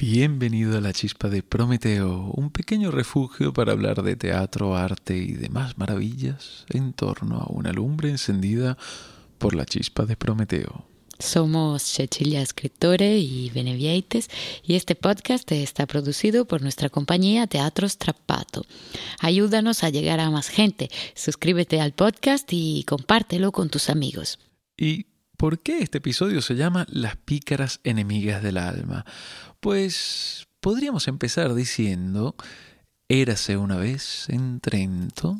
Bienvenido a la chispa de Prometeo, un pequeño refugio para hablar de teatro, arte y demás maravillas en torno a una lumbre encendida por la chispa de Prometeo. Somos Cecilia Escritore y Benevieites y este podcast está producido por nuestra compañía Teatro Strappato. Ayúdanos a llegar a más gente. Suscríbete al podcast y compártelo con tus amigos. ¿Y por qué este episodio se llama Las pícaras enemigas del alma? Pues podríamos empezar diciendo, érase una vez en Trento.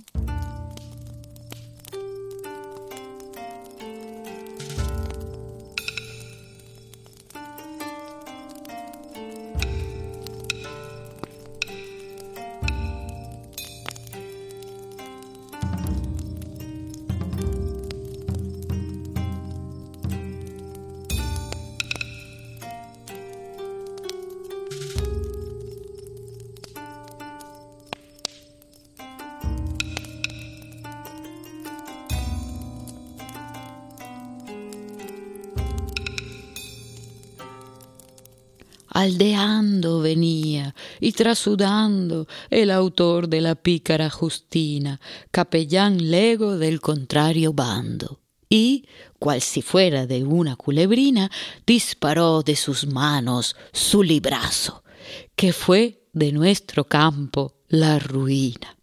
Aldeando venía y trasudando el autor de la pícara Justina, capellán lego del contrario bando. Y, cual si fuera de una culebrina, disparó de sus manos su librazo, que fue de nuestro campo la ruina.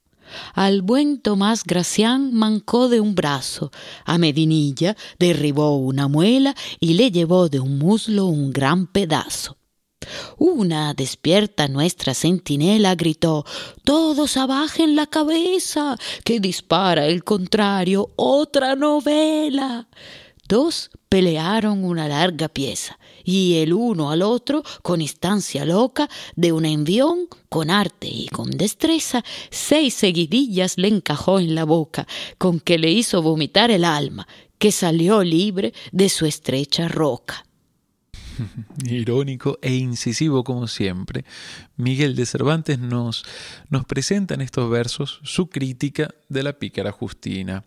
Al buen Tomás Gracián mancó de un brazo, a Medinilla derribó una muela y le llevó de un muslo un gran pedazo. Una despierta nuestra centinela gritó Todos abajen la cabeza, que dispara el contrario otra novela. Dos pelearon una larga pieza, y el uno al otro, con instancia loca, de un envión, con arte y con destreza, seis seguidillas le encajó en la boca, con que le hizo vomitar el alma, que salió libre de su estrecha roca. Irónico e incisivo como siempre, Miguel de Cervantes nos, nos presenta en estos versos su crítica de la pícara Justina.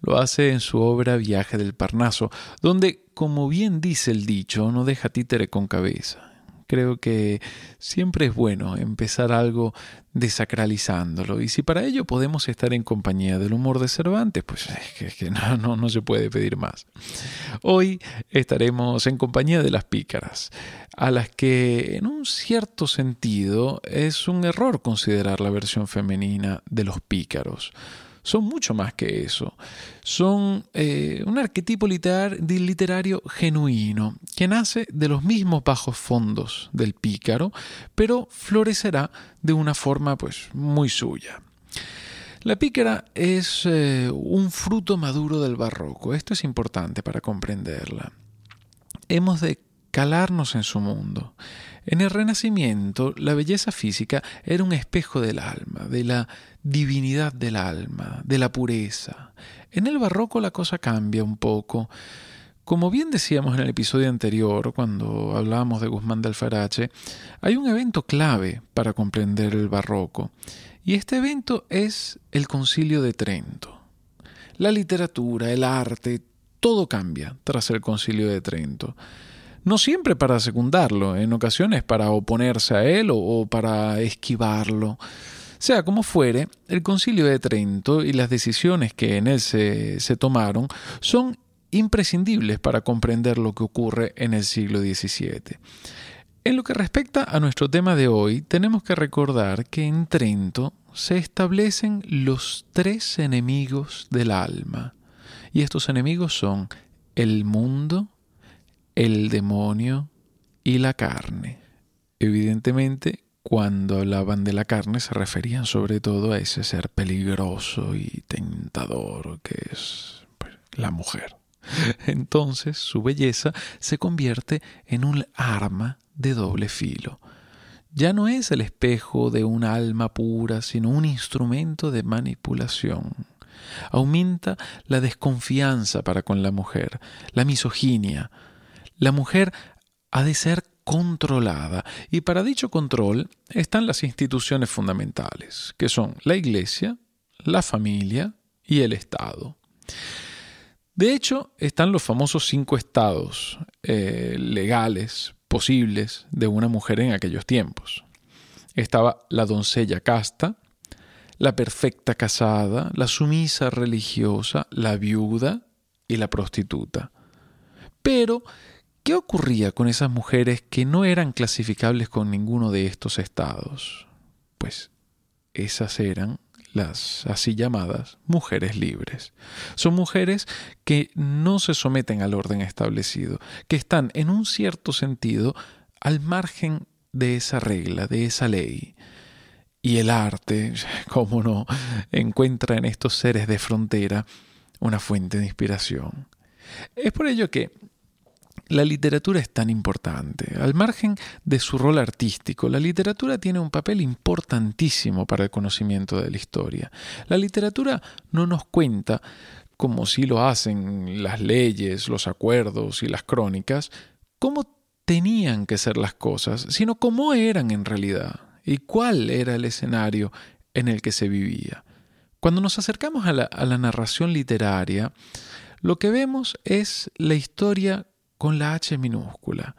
Lo hace en su obra Viaje del Parnaso, donde, como bien dice el dicho, no deja títere con cabeza creo que siempre es bueno empezar algo desacralizándolo. Y si para ello podemos estar en compañía del humor de Cervantes, pues es que, no, no, no se puede pedir más. Hoy estaremos en compañía de las pícaras, a las que en un cierto sentido es un error considerar la versión femenina de los pícaros son mucho más que eso. Son eh, un arquetipo literario genuino que nace de los mismos bajos fondos del pícaro, pero florecerá de una forma pues muy suya. La pícara es eh, un fruto maduro del barroco. Esto es importante para comprenderla. Hemos de calarnos en su mundo. En el Renacimiento, la belleza física era un espejo del alma, de la divinidad del alma, de la pureza. En el Barroco la cosa cambia un poco. Como bien decíamos en el episodio anterior, cuando hablábamos de Guzmán de Alfarache, hay un evento clave para comprender el Barroco, y este evento es el Concilio de Trento. La literatura, el arte, todo cambia tras el Concilio de Trento no siempre para secundarlo, en ocasiones para oponerse a él o, para esquivarlo. Sea como fuere, el concilio de Trento y las decisiones que en él se, se tomaron son imprescindibles para comprender lo que ocurre en el siglo XVII. En lo que respecta a nuestro tema de hoy, tenemos que recordar que en Trento se establecen los tres enemigos del alma. Y estos enemigos son el mundo, el demonio y la carne. Evidentemente, cuando hablaban de la carne se referían sobre todo a ese ser peligroso y tentador que es pues, la mujer. Entonces su belleza se convierte en un arma de doble filo. Ya no es el espejo de un alma pura, sino un instrumento de manipulación. Aumenta la desconfianza para con la mujer, la misoginia, la mujer ha de ser controlada y para dicho control están las instituciones fundamentales, que son la Iglesia, la familia y el Estado. De hecho, están los famosos cinco estados eh, legales posibles de una mujer en aquellos tiempos. Estaba la doncella casta, la perfecta casada, la sumisa religiosa, la viuda y la prostituta. Pero, ¿qué ocurría con esas mujeres que no eran clasificables con ninguno de estos estados? Pues esas eran las así llamadas mujeres libres. Son mujeres que no se someten al orden establecido, que están en un cierto sentido al margen de esa regla, de esa ley. Y el arte, cómo no, encuentra en estos seres de frontera una fuente de inspiración. Es por ello que la literatura es tan importante. Al margen de su rol artístico, la literatura tiene un papel importantísimo para el conocimiento de la historia. La literatura no nos cuenta, como si lo hacen las leyes, los acuerdos y las crónicas, cómo tenían que ser las cosas, sino cómo eran en realidad y cuál era el escenario en el que se vivía. Cuando nos acercamos a la, a la narración literaria, lo que vemos es la historia con la H minúscula.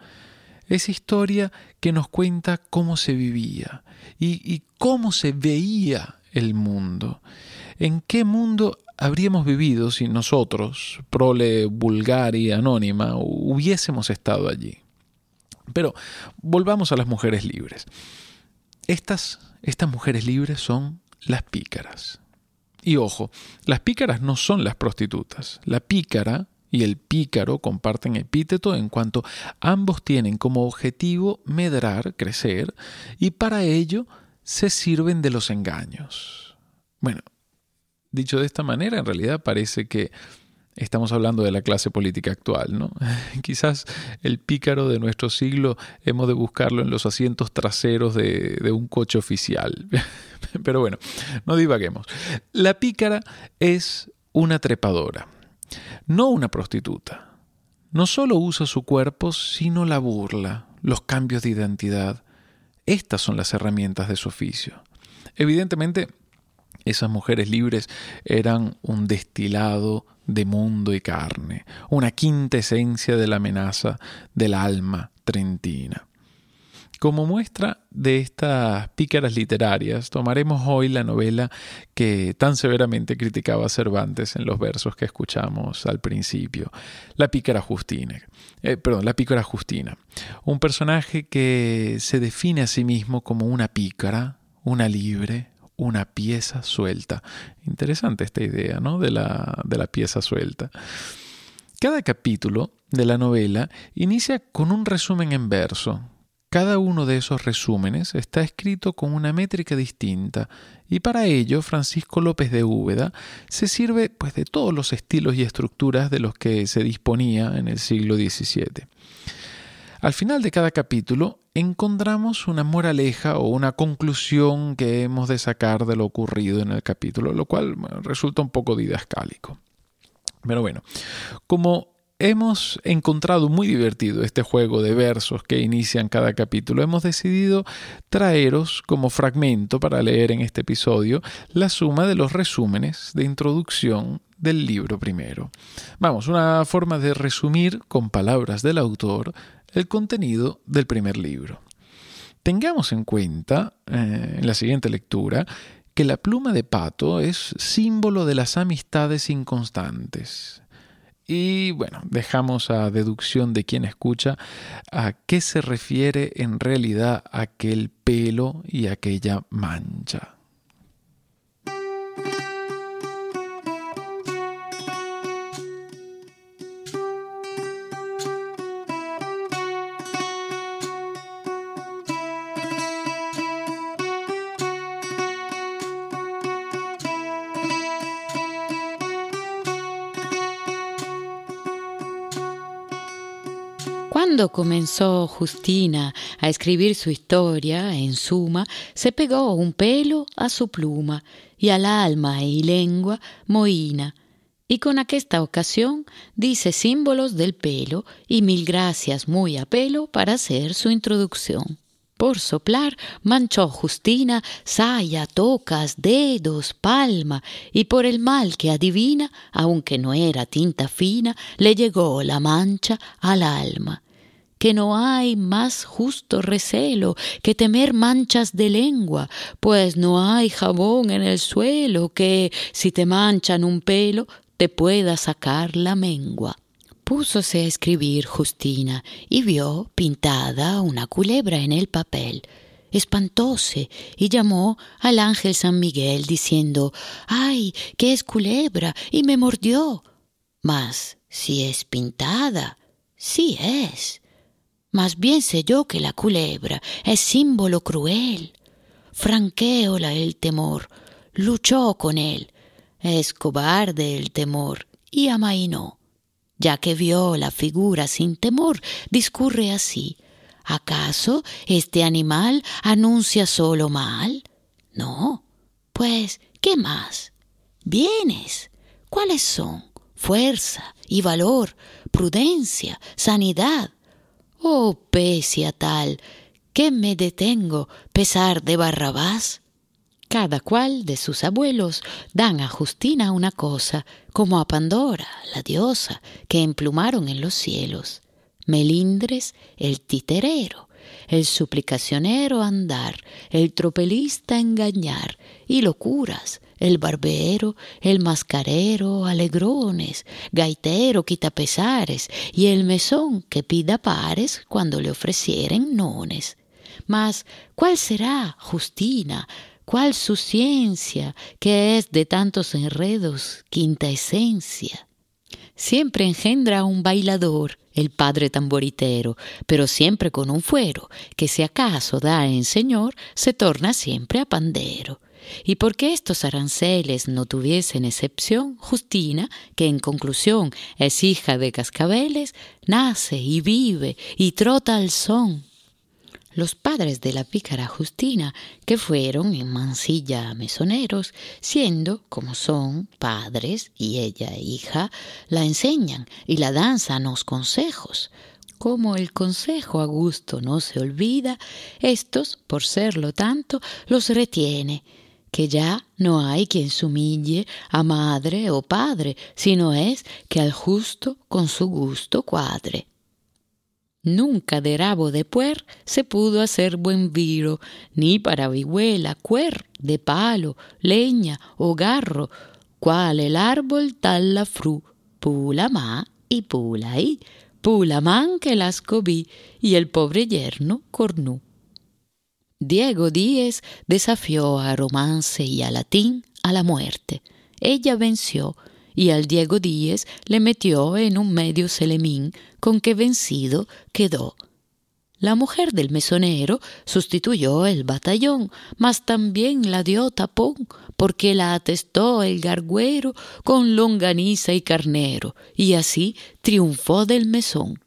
Esa historia que nos cuenta cómo se vivía y, cómo se veía el mundo. ¿En qué mundo habríamos vivido si nosotros, prole vulgar y anónima, hubiésemos estado allí? Pero volvamos a las mujeres libres. Estas, estas mujeres libres son las pícaras. Y ojo, las pícaras no son las prostitutas. La pícara y el pícaro comparten epíteto en cuanto ambos tienen como objetivo medrar, crecer, y para ello se sirven de los engaños. Bueno, dicho de esta manera, en realidad parece que estamos hablando de la clase política actual, ¿no? Quizás el pícaro de nuestro siglo hemos de buscarlo en los asientos traseros de, un coche oficial. Pero bueno, no divaguemos. La pícara es una trepadora no una prostituta. No solo usa su cuerpo, sino la burla, los cambios de identidad. Estas son las herramientas de su oficio. Evidentemente, esas mujeres libres eran un destilado de mundo y carne, una quinta esencia de la amenaza del alma trentina. Como muestra de estas pícaras literarias, tomaremos hoy la novela que tan severamente criticaba Cervantes en los versos que escuchamos al principio, La pícara Justina. Eh, perdón, La pícara Justina. Un personaje que se define a sí mismo como una pícara, una libre, una pieza suelta. Interesante esta idea, ¿no? De la, de la pieza suelta. Cada capítulo de la novela inicia con un resumen en verso, cada uno de esos resúmenes está escrito con una métrica distinta y para ello Francisco López de Úbeda se sirve pues, de todos los estilos y estructuras de los que se disponía en el siglo XVII. Al final de cada capítulo encontramos una moraleja o una conclusión que hemos de sacar de lo ocurrido en el capítulo, lo cual resulta un poco didascálico. Pero bueno, como hemos encontrado muy divertido este juego de versos que inician cada capítulo. Hemos decidido traeros como fragmento para leer en este episodio la suma de los resúmenes de introducción del libro primero. Vamos, una forma de resumir con palabras del autor el contenido del primer libro. Tengamos en cuenta, eh, en la siguiente lectura, que la pluma de pato es símbolo de las amistades inconstantes, y bueno, dejamos a deducción de quien escucha a qué se refiere en realidad aquel pelo y aquella mancha. Cuando comenzó Justina a escribir su historia, en suma, se pegó un pelo a su pluma y al alma y lengua moina, y con aquesta ocasión dice símbolos del pelo y mil gracias muy a pelo para hacer su introducción. Por soplar manchó Justina saya, tocas, dedos, palma, y por el mal que adivina, aunque no era tinta fina, le llegó la mancha al alma que no hay más justo recelo que temer manchas de lengua, pues no hay jabón en el suelo que, si te manchan un pelo, te pueda sacar la mengua. Púsose a escribir Justina y vio pintada una culebra en el papel. Espantóse y llamó al ángel San Miguel diciendo ¡Ay, que es culebra! y me mordió. Mas si es pintada, sí es. Más bien sé yo que la culebra es símbolo cruel. Franqueola el temor, luchó con él, es cobarde el temor y amainó. Ya que vio la figura sin temor, discurre así. ¿Acaso este animal anuncia solo mal? No. Pues, ¿qué más? Bienes. ¿Cuáles son? Fuerza y valor, prudencia, sanidad, Oh, pesia tal, que me detengo, pesar de Barrabás. Cada cual de sus abuelos dan a Justina una cosa, como a Pandora, la diosa, que emplumaron en los cielos. Melindres, el titerero, el suplicacionero andar, el tropelista engañar, y locuras, el barbero, el mascarero, alegrones, gaitero, quitapesares, y el mesón que pida pares cuando le ofrecieren nones. Mas, ¿cuál será, Justina? ¿Cuál su ciencia, que es de tantos enredos quinta esencia? Siempre engendra un bailador, el padre tamboritero, pero siempre con un fuero, que si acaso da en señor, se torna siempre a pandero. Y porque estos aranceles no tuviesen excepción, Justina, que en conclusión es hija de cascabeles, nace y vive y trota al son. Los padres de la pícara Justina, que fueron en Mansilla mesoneros, siendo, como son, padres y ella hija, la enseñan y la danzan los consejos, como el consejo a gusto no se olvida, estos, por serlo tanto, los retiene que ya no hay quien sumille a madre o padre, sino es que al justo con su gusto cuadre. Nunca de rabo de puer se pudo hacer buen viro, ni para vihuela, cuer, de palo, leña o garro, cual el árbol tal la fru, pula ma y pula ahí, pula man que las cobí, y el pobre yerno cornú. Diego Díez desafió a Romance y a Latín a la muerte. Ella venció y al Diego Díez le metió en un medio celemín con que vencido quedó. La mujer del mesonero sustituyó el batallón, mas también la dio tapón, porque la atestó el garguero con longaniza y carnero, y así triunfó del mesón.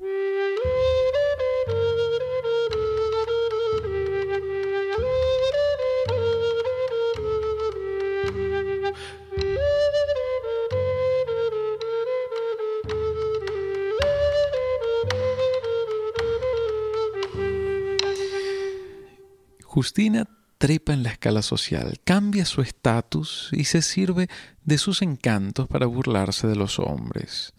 Justina trepa en la escala social, cambia su estatus y se sirve de sus encantos para burlarse de los hombres.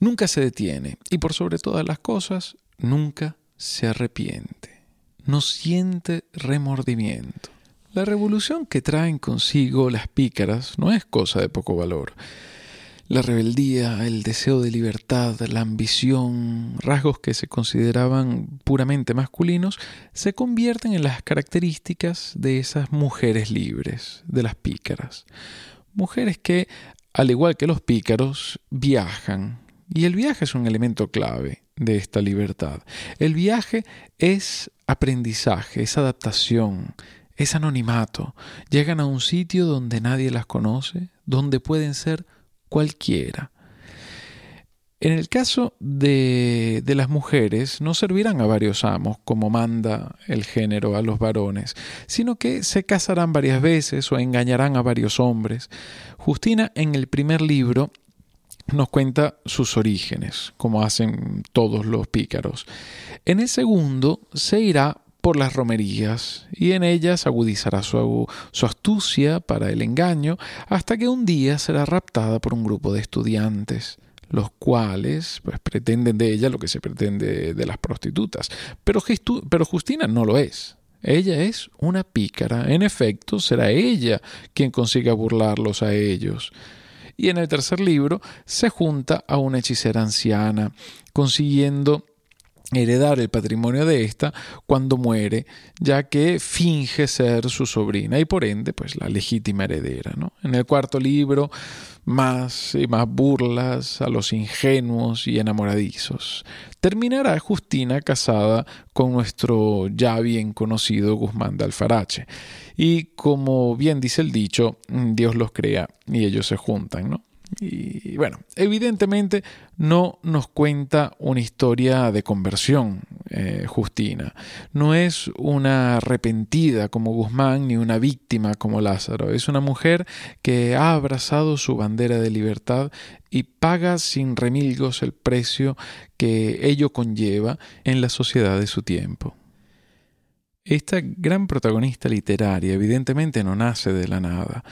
Nunca se detiene y por sobre todas las cosas, nunca se arrepiente, no siente remordimiento. La revolución que traen consigo las pícaras no es cosa de poco valor. La rebeldía, el deseo de libertad, la ambición, rasgos que se consideraban puramente masculinos, se convierten en las características de esas mujeres libres, de las pícaras. Mujeres que, al igual que los pícaros, viajan. Y el viaje es un elemento clave de esta libertad. El viaje es aprendizaje, es adaptación, es anonimato. Llegan a un sitio donde nadie las conoce, donde pueden ser cualquiera. En el caso de, de, las mujeres, no servirán a varios amos, como manda el género a los varones, sino que se casarán varias veces o engañarán a varios hombres. Justina en el primer libro nos cuenta sus orígenes, como hacen todos los pícaros. En el segundo se irá por las romerías y en ellas agudizará su, astucia para el engaño hasta que un día será raptada por un grupo de estudiantes. los cuales pues, pretenden de ella lo que se pretende de las prostitutas. Pero, pero Justina no lo es. Ella es una pícara. En efecto, será ella quien consiga burlarlos a ellos. Y en el tercer libro se junta a una hechicera anciana, consiguiendo heredar el patrimonio de ésta cuando muere, ya que finge ser su sobrina y por ende, pues la legítima heredera. ¿no? En el cuarto libro, más y más burlas a los ingenuos y enamoradizos. Terminará Justina casada con nuestro ya bien conocido Guzmán de Alfarache. Y como bien dice el dicho, Dios los crea y ellos se juntan, ¿no? Y bueno, evidentemente no nos cuenta una historia de conversión, eh, Justina. No es una arrepentida como Guzmán ni una víctima como Lázaro. Es una mujer que ha abrazado su bandera de libertad y paga sin remilgos el precio que ello conlleva en la sociedad de su tiempo. Esta gran protagonista literaria evidentemente no nace de la nada.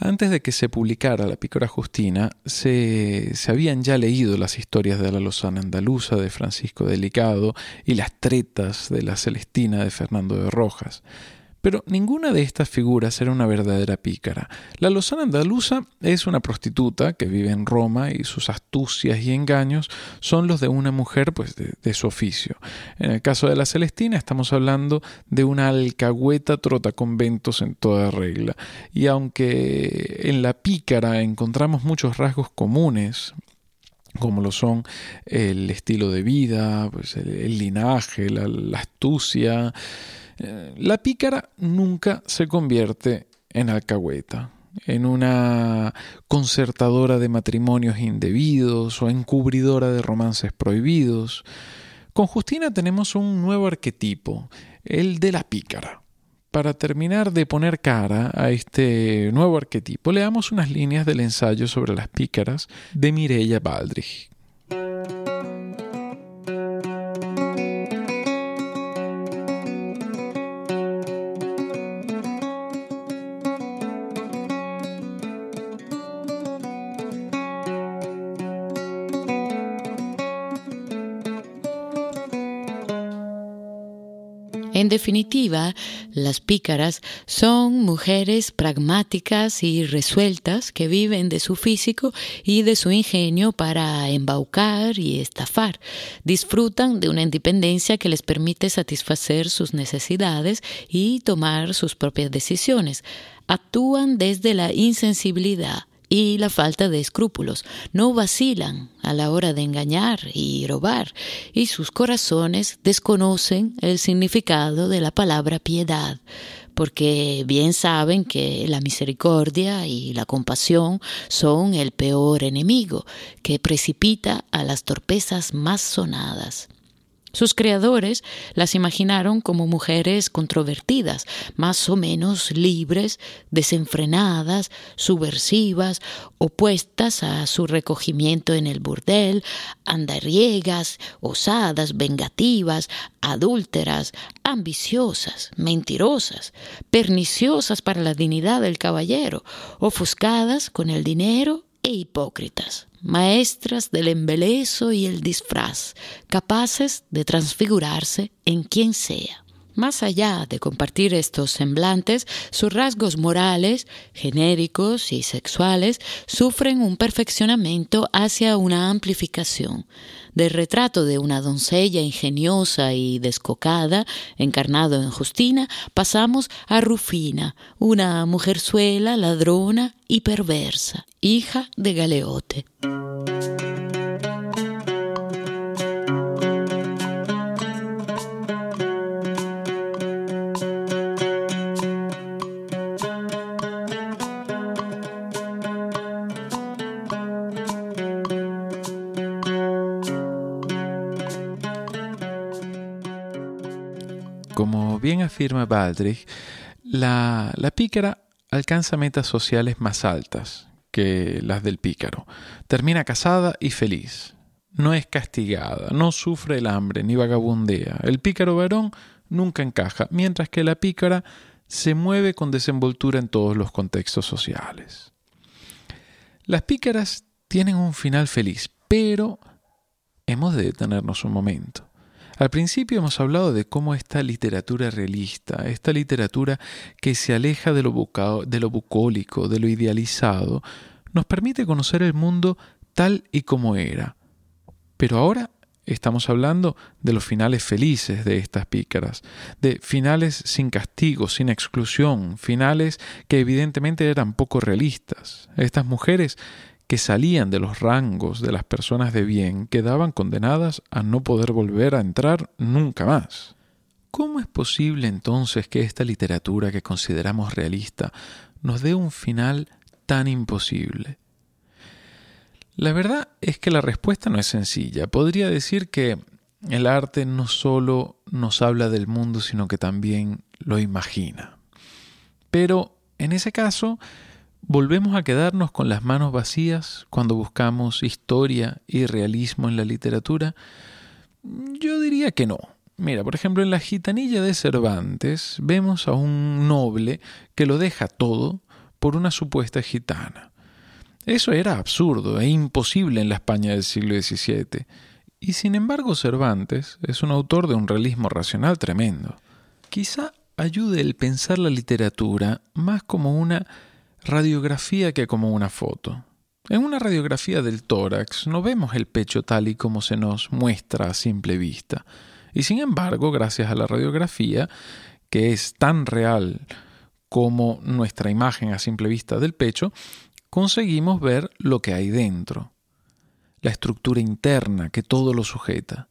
Antes de que se publicara La Pícora Justina, se, se, habían ya leído las historias de la Lozana Andaluza de Francisco Delicado y las tretas de la Celestina de Fernando de Rojas. Pero ninguna de estas figuras era una verdadera pícara. La Lozana andaluza es una prostituta que vive en Roma y sus astucias y engaños son los de una mujer pues, de, su oficio. En el caso de la Celestina estamos hablando de una alcahueta trota conventos en toda regla. Y aunque en la pícara encontramos muchos rasgos comunes, como lo son el estilo de vida, pues el, linaje, la astucia, la pícara nunca se convierte en alcahueta, en una concertadora de matrimonios indebidos o encubridora de romances prohibidos. Con Justina tenemos un nuevo arquetipo, el de la pícara. Para terminar de poner cara a este nuevo arquetipo, leamos unas líneas del ensayo sobre las pícaras de Mireia Baldrich. En definitiva, las pícaras son mujeres pragmáticas y resueltas que viven de su físico y de su ingenio para embaucar y estafar. Disfrutan de una independencia que les permite satisfacer sus necesidades y tomar sus propias decisiones. Actúan desde la insensibilidad y la falta de escrúpulos. No vacilan a la hora de engañar y robar, y sus corazones desconocen el significado de la palabra piedad, porque bien saben que la misericordia y la compasión son el peor enemigo que precipita a las torpezas más sonadas. Sus creadores las imaginaron como mujeres controvertidas, más o menos libres, desenfrenadas, subversivas, opuestas a su recogimiento en el burdel, andarriegas, osadas, vengativas, adúlteras, ambiciosas, mentirosas, perniciosas para la dignidad del caballero, ofuscadas con el dinero e hipócritas maestras del embelezo y el disfraz, capaces de transfigurarse en quien sea. Más allá de compartir estos semblantes, sus rasgos morales, genéricos y sexuales sufren un perfeccionamiento hacia una amplificación. Del retrato de una doncella ingeniosa y descocada, encarnado en Justina, pasamos a Rufina, una mujerzuela ladrona y perversa, hija de Galeote. Afirma Baldrich, la, la pícara alcanza metas sociales más altas que las del pícaro. Termina casada y feliz. No es castigada, no sufre el hambre ni vagabundea. El pícaro varón nunca encaja, mientras que la pícara se mueve con desenvoltura en todos los contextos sociales. Las pícaras tienen un final feliz, Pero hemos de detenernos un momento. Al principio hemos hablado de cómo esta literatura realista, esta literatura que se aleja de lo, bucólico, de lo idealizado, nos permite conocer el mundo tal y como era. Pero ahora estamos hablando de los finales felices de estas pícaras, de finales sin castigo, sin exclusión, finales que evidentemente eran poco realistas. Estas mujeres que salían de los rangos de las personas de bien quedaban condenadas a no poder volver a entrar nunca más. ¿Cómo es posible entonces que esta literatura que consideramos realista nos dé un final tan imposible? La verdad es que la respuesta no es sencilla. Podría decir que el arte no solo nos habla del mundo, sino que también lo imagina. Pero en ese caso, ¿Volvemos a quedarnos con las manos vacías cuando buscamos historia y realismo en la literatura? Yo diría que no. Mira, por ejemplo, en la gitanilla de Cervantes vemos a un noble que lo deja todo por una supuesta gitana. Eso era absurdo e imposible en la España del siglo XVII. Y sin embargo Cervantes es un autor de un realismo racional tremendo. Quizá ayude el pensar la literatura más como una radiografía que como una foto. En una radiografía del tórax no vemos el pecho tal y como se nos muestra a simple vista. Y sin embargo, gracias a la radiografía, que es tan real como nuestra imagen a simple vista del pecho, conseguimos ver lo que hay dentro, la estructura interna que todo lo sujeta.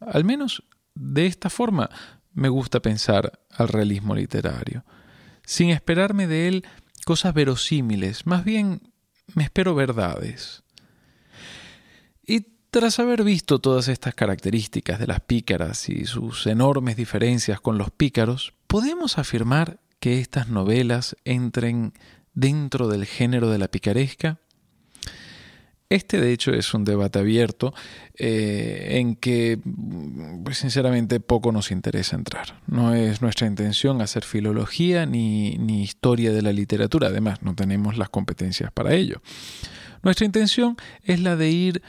Al menos de esta forma me gusta pensar al realismo literario, sin esperarme de él cosas verosímiles, más bien me espero verdades. Y tras haber visto todas estas características de las pícaras y sus enormes diferencias con los pícaros, podemos afirmar que estas novelas entren dentro del género de la picaresca este, de hecho, es un debate abierto eh, en que, pues, sinceramente, poco nos interesa entrar. No es nuestra intención hacer filología ni, ni historia de la literatura, además, no tenemos las competencias para ello. Nuestra intención es la de ir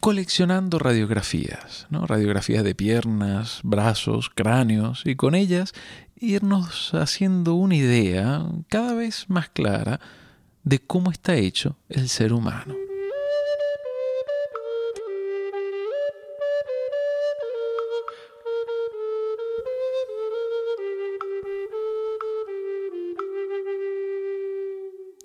coleccionando radiografías, ¿no? radiografías de piernas, brazos, cráneos, y con ellas irnos haciendo una idea cada vez más clara de cómo está hecho el ser humano.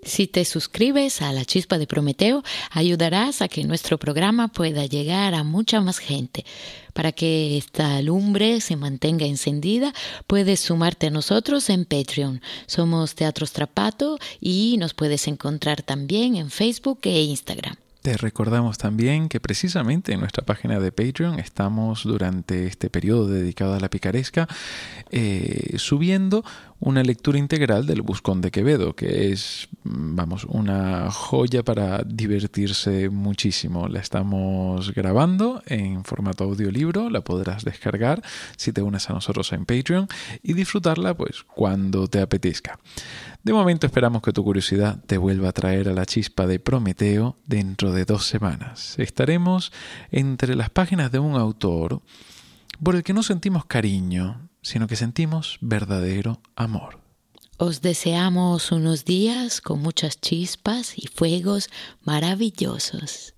Si te suscribes a la chispa de Prometeo, ayudarás a que nuestro programa pueda llegar a mucha más gente. Para que esta lumbre se mantenga encendida, puedes sumarte a nosotros en Patreon. Somos Teatro Strapato y nos puedes encontrar también en Facebook e Instagram. Te recordamos también que precisamente en nuestra página de Patreon estamos durante este periodo dedicado a la picaresca eh, subiendo una lectura integral del Buscón de Quevedo, que es, vamos, una joya para divertirse muchísimo. La estamos grabando en formato audiolibro, la podrás descargar si te unes a nosotros en Patreon y disfrutarla pues cuando te apetezca. De momento esperamos que tu curiosidad te vuelva a traer a la chispa de Prometeo dentro de dos semanas. Estaremos entre las páginas de un autor por el que no sentimos cariño, sino que sentimos verdadero amor. Os deseamos unos días con muchas chispas y fuegos maravillosos.